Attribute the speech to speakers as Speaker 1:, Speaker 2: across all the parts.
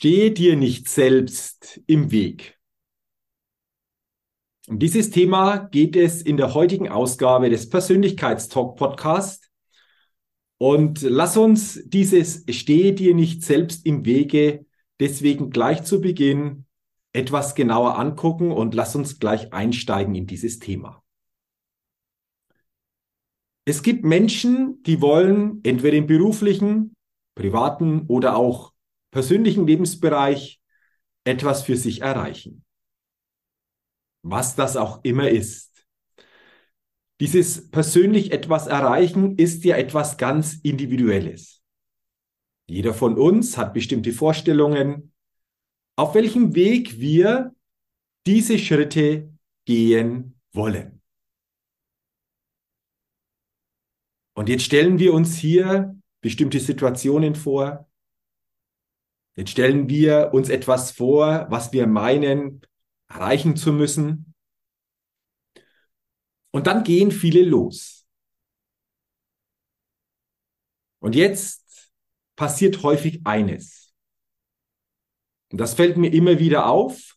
Speaker 1: Stehe dir nicht selbst im Weg. Um dieses Thema geht es in der heutigen Ausgabe des Persönlichkeitstalk Podcast. Und lass uns dieses Stehe dir nicht selbst im Wege deswegen gleich zu Beginn etwas genauer angucken und lass uns gleich einsteigen in dieses Thema. Es gibt Menschen, die wollen entweder im beruflichen, privaten oder auch persönlichen Lebensbereich etwas für sich erreichen. Was das auch immer ist. Dieses persönlich etwas erreichen ist ja etwas ganz Individuelles. Jeder von uns hat bestimmte Vorstellungen, auf welchem Weg wir diese Schritte gehen wollen. Und jetzt stellen wir uns hier bestimmte Situationen vor, Jetzt stellen wir uns etwas vor, was wir meinen, erreichen zu müssen. Und dann gehen viele los. Und jetzt passiert häufig eines. Und das fällt mir immer wieder auf.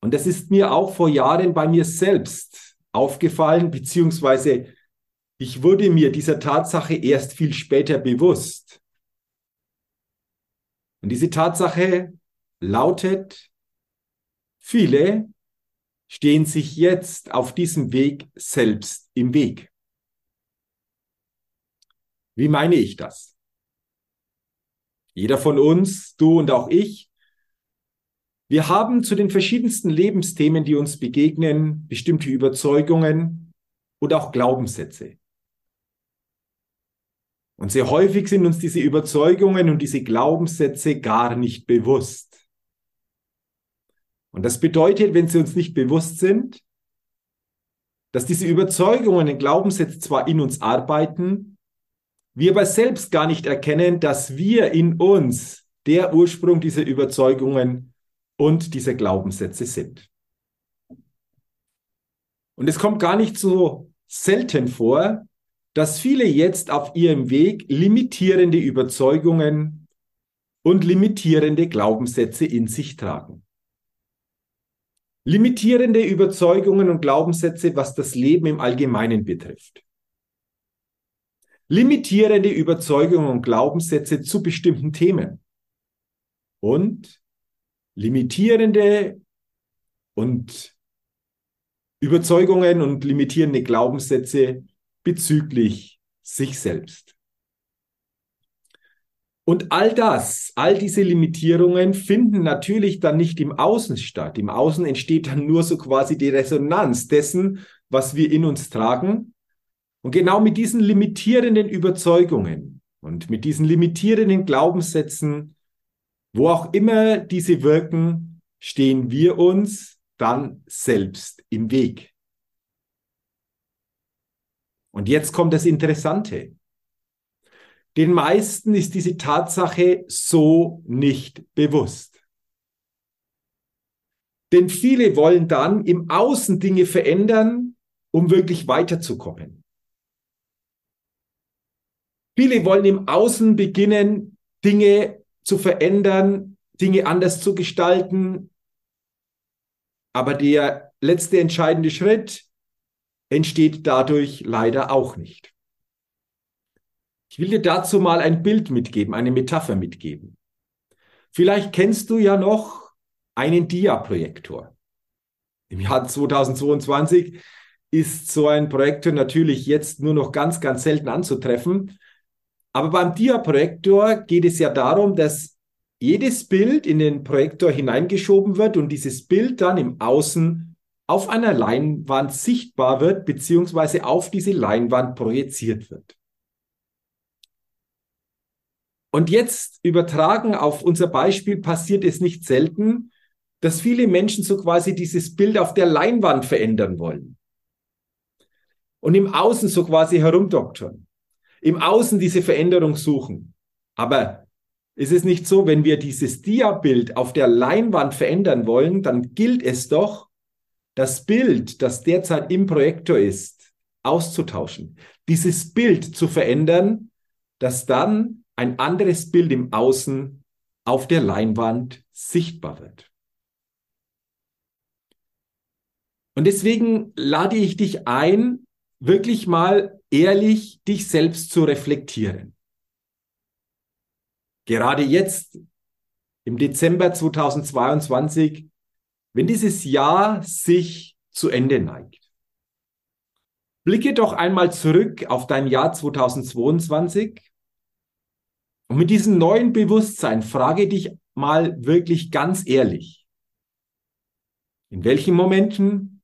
Speaker 1: Und das ist mir auch vor Jahren bei mir selbst aufgefallen, beziehungsweise ich wurde mir dieser Tatsache erst viel später bewusst. Und diese Tatsache lautet, viele stehen sich jetzt auf diesem Weg selbst im Weg. Wie meine ich das? Jeder von uns, du und auch ich, wir haben zu den verschiedensten Lebensthemen, die uns begegnen, bestimmte Überzeugungen und auch Glaubenssätze. Und sehr häufig sind uns diese Überzeugungen und diese Glaubenssätze gar nicht bewusst. Und das bedeutet, wenn sie uns nicht bewusst sind, dass diese Überzeugungen und Glaubenssätze zwar in uns arbeiten, wir aber selbst gar nicht erkennen, dass wir in uns der Ursprung dieser Überzeugungen und dieser Glaubenssätze sind. Und es kommt gar nicht so selten vor, dass viele jetzt auf ihrem Weg limitierende Überzeugungen und limitierende Glaubenssätze in sich tragen. Limitierende Überzeugungen und Glaubenssätze, was das Leben im Allgemeinen betrifft. Limitierende Überzeugungen und Glaubenssätze zu bestimmten Themen. Und limitierende und Überzeugungen und limitierende Glaubenssätze bezüglich sich selbst. Und all das, all diese Limitierungen finden natürlich dann nicht im Außen statt. Im Außen entsteht dann nur so quasi die Resonanz dessen, was wir in uns tragen. Und genau mit diesen limitierenden Überzeugungen und mit diesen limitierenden Glaubenssätzen, wo auch immer diese wirken, stehen wir uns dann selbst im Weg. Und jetzt kommt das Interessante. Den meisten ist diese Tatsache so nicht bewusst. Denn viele wollen dann im Außen Dinge verändern, um wirklich weiterzukommen. Viele wollen im Außen beginnen, Dinge zu verändern, Dinge anders zu gestalten. Aber der letzte entscheidende Schritt, entsteht dadurch leider auch nicht. Ich will dir dazu mal ein Bild mitgeben, eine Metapher mitgeben. Vielleicht kennst du ja noch einen Dia-Projektor. Im Jahr 2022 ist so ein Projektor natürlich jetzt nur noch ganz, ganz selten anzutreffen. Aber beim Dia-Projektor geht es ja darum, dass jedes Bild in den Projektor hineingeschoben wird und dieses Bild dann im Außen auf einer Leinwand sichtbar wird, beziehungsweise auf diese Leinwand projiziert wird. Und jetzt übertragen auf unser Beispiel passiert es nicht selten, dass viele Menschen so quasi dieses Bild auf der Leinwand verändern wollen. Und im Außen so quasi herumdoktern. Im Außen diese Veränderung suchen. Aber ist es nicht so, wenn wir dieses Dia-Bild auf der Leinwand verändern wollen, dann gilt es doch, das Bild, das derzeit im Projektor ist, auszutauschen. Dieses Bild zu verändern, das dann ein anderes Bild im Außen auf der Leinwand sichtbar wird. Und deswegen lade ich dich ein, wirklich mal ehrlich dich selbst zu reflektieren. Gerade jetzt, im Dezember 2022, wenn dieses Jahr sich zu Ende neigt. Blicke doch einmal zurück auf dein Jahr 2022 und mit diesem neuen Bewusstsein frage dich mal wirklich ganz ehrlich, in welchen Momenten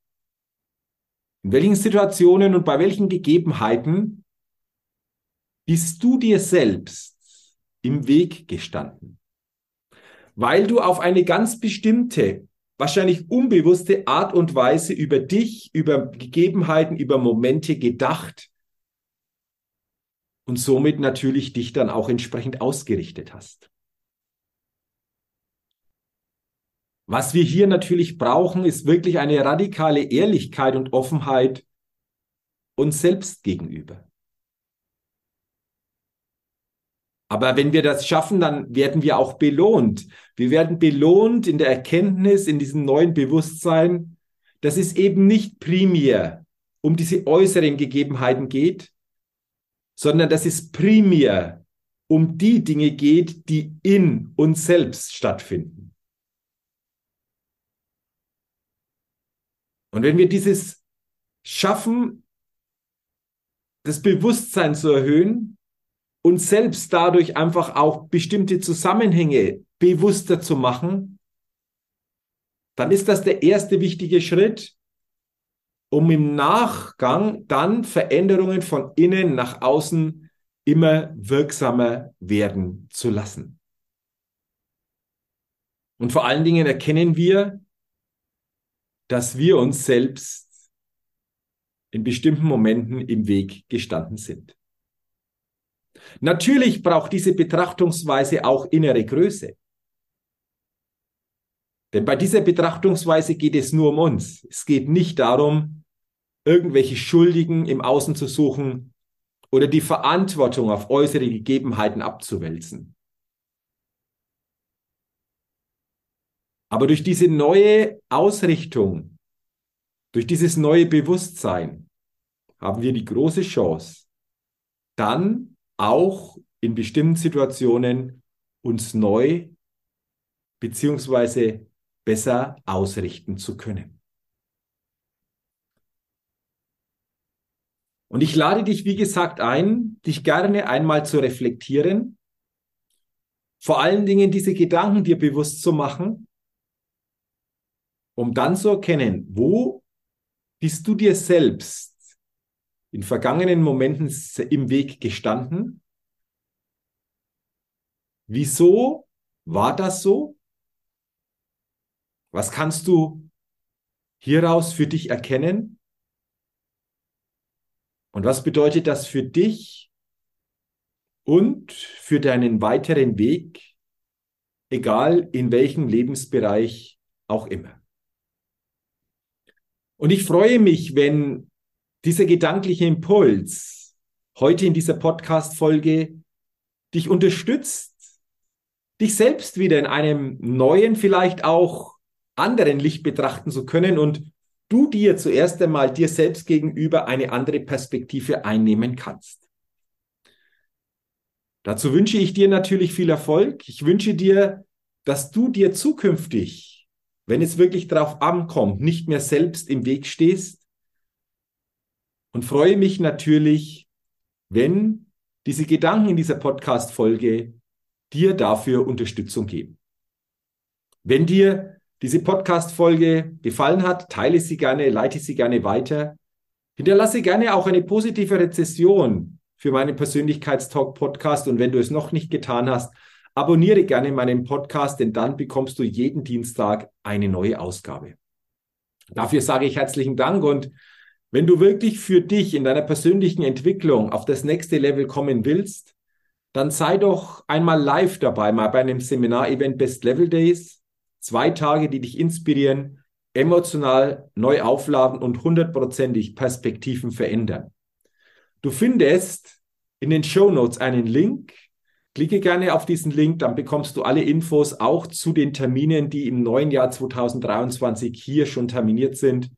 Speaker 1: in welchen Situationen und bei welchen Gegebenheiten bist du dir selbst im Weg gestanden? Weil du auf eine ganz bestimmte, wahrscheinlich unbewusste Art und Weise über dich, über Gegebenheiten, über Momente gedacht und somit natürlich dich dann auch entsprechend ausgerichtet hast. Was wir hier natürlich brauchen, ist wirklich eine radikale Ehrlichkeit und Offenheit uns selbst gegenüber. Aber wenn wir das schaffen, dann werden wir auch belohnt. Wir werden belohnt in der Erkenntnis, in diesem neuen Bewusstsein, dass es eben nicht primär um diese äußeren Gegebenheiten geht, sondern dass es primär um die Dinge geht, die in uns selbst stattfinden. Und wenn wir dieses schaffen, das Bewusstsein zu erhöhen und selbst dadurch einfach auch bestimmte Zusammenhänge bewusster zu machen, dann ist das der erste wichtige Schritt, um im Nachgang dann Veränderungen von innen nach außen immer wirksamer werden zu lassen. Und vor allen Dingen erkennen wir, dass wir uns selbst in bestimmten Momenten im Weg gestanden sind. Natürlich braucht diese Betrachtungsweise auch innere Größe. Denn bei dieser Betrachtungsweise geht es nur um uns. Es geht nicht darum, irgendwelche Schuldigen im Außen zu suchen oder die Verantwortung auf äußere Gegebenheiten abzuwälzen. Aber durch diese neue Ausrichtung, durch dieses neue Bewusstsein haben wir die große Chance, dann auch in bestimmten Situationen uns neu beziehungsweise besser ausrichten zu können. Und ich lade dich, wie gesagt, ein, dich gerne einmal zu reflektieren, vor allen Dingen diese Gedanken dir bewusst zu machen um dann zu erkennen, wo bist du dir selbst in vergangenen Momenten im Weg gestanden? Wieso war das so? Was kannst du hieraus für dich erkennen? Und was bedeutet das für dich und für deinen weiteren Weg, egal in welchem Lebensbereich auch immer? Und ich freue mich, wenn dieser gedankliche Impuls heute in dieser Podcast-Folge dich unterstützt, dich selbst wieder in einem neuen, vielleicht auch anderen Licht betrachten zu können und du dir zuerst einmal dir selbst gegenüber eine andere Perspektive einnehmen kannst. Dazu wünsche ich dir natürlich viel Erfolg. Ich wünsche dir, dass du dir zukünftig wenn es wirklich darauf ankommt, nicht mehr selbst im Weg stehst. Und freue mich natürlich, wenn diese Gedanken in dieser Podcast-Folge dir dafür Unterstützung geben. Wenn dir diese Podcast-Folge gefallen hat, teile sie gerne, leite sie gerne weiter. Hinterlasse gerne auch eine positive Rezession für meinen Persönlichkeitstalk-Podcast. Und wenn du es noch nicht getan hast, abonniere gerne meinen Podcast, denn dann bekommst du jeden Dienstag eine neue Ausgabe. Dafür sage ich herzlichen Dank und wenn du wirklich für dich in deiner persönlichen Entwicklung auf das nächste Level kommen willst, dann sei doch einmal live dabei, mal bei einem Seminar-Event Best Level Days. Zwei Tage, die dich inspirieren, emotional neu aufladen und hundertprozentig Perspektiven verändern. Du findest in den Show Notes einen Link. Klicke gerne auf diesen Link, dann bekommst du alle Infos auch zu den Terminen, die im neuen Jahr 2023 hier schon terminiert sind.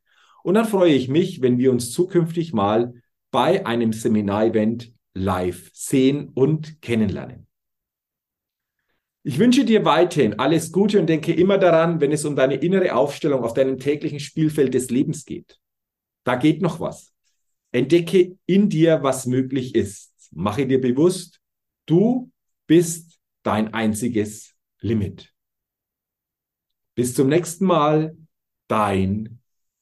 Speaker 1: Und dann freue ich mich, wenn wir uns zukünftig mal bei einem Seminarevent live sehen und kennenlernen. Ich wünsche dir weiterhin alles Gute und denke immer daran, wenn es um deine innere Aufstellung auf deinem täglichen Spielfeld des Lebens geht. Da geht noch was. Entdecke in dir, was möglich ist. Mache dir bewusst, du bist dein einziges Limit. Bis zum nächsten Mal, dein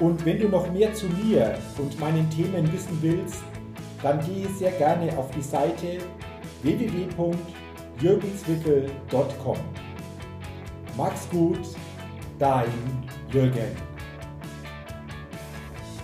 Speaker 2: und wenn du noch mehr zu mir und meinen Themen wissen willst, dann gehe sehr gerne auf die Seite www.jürgenswickel.com. Max gut, dein Jürgen.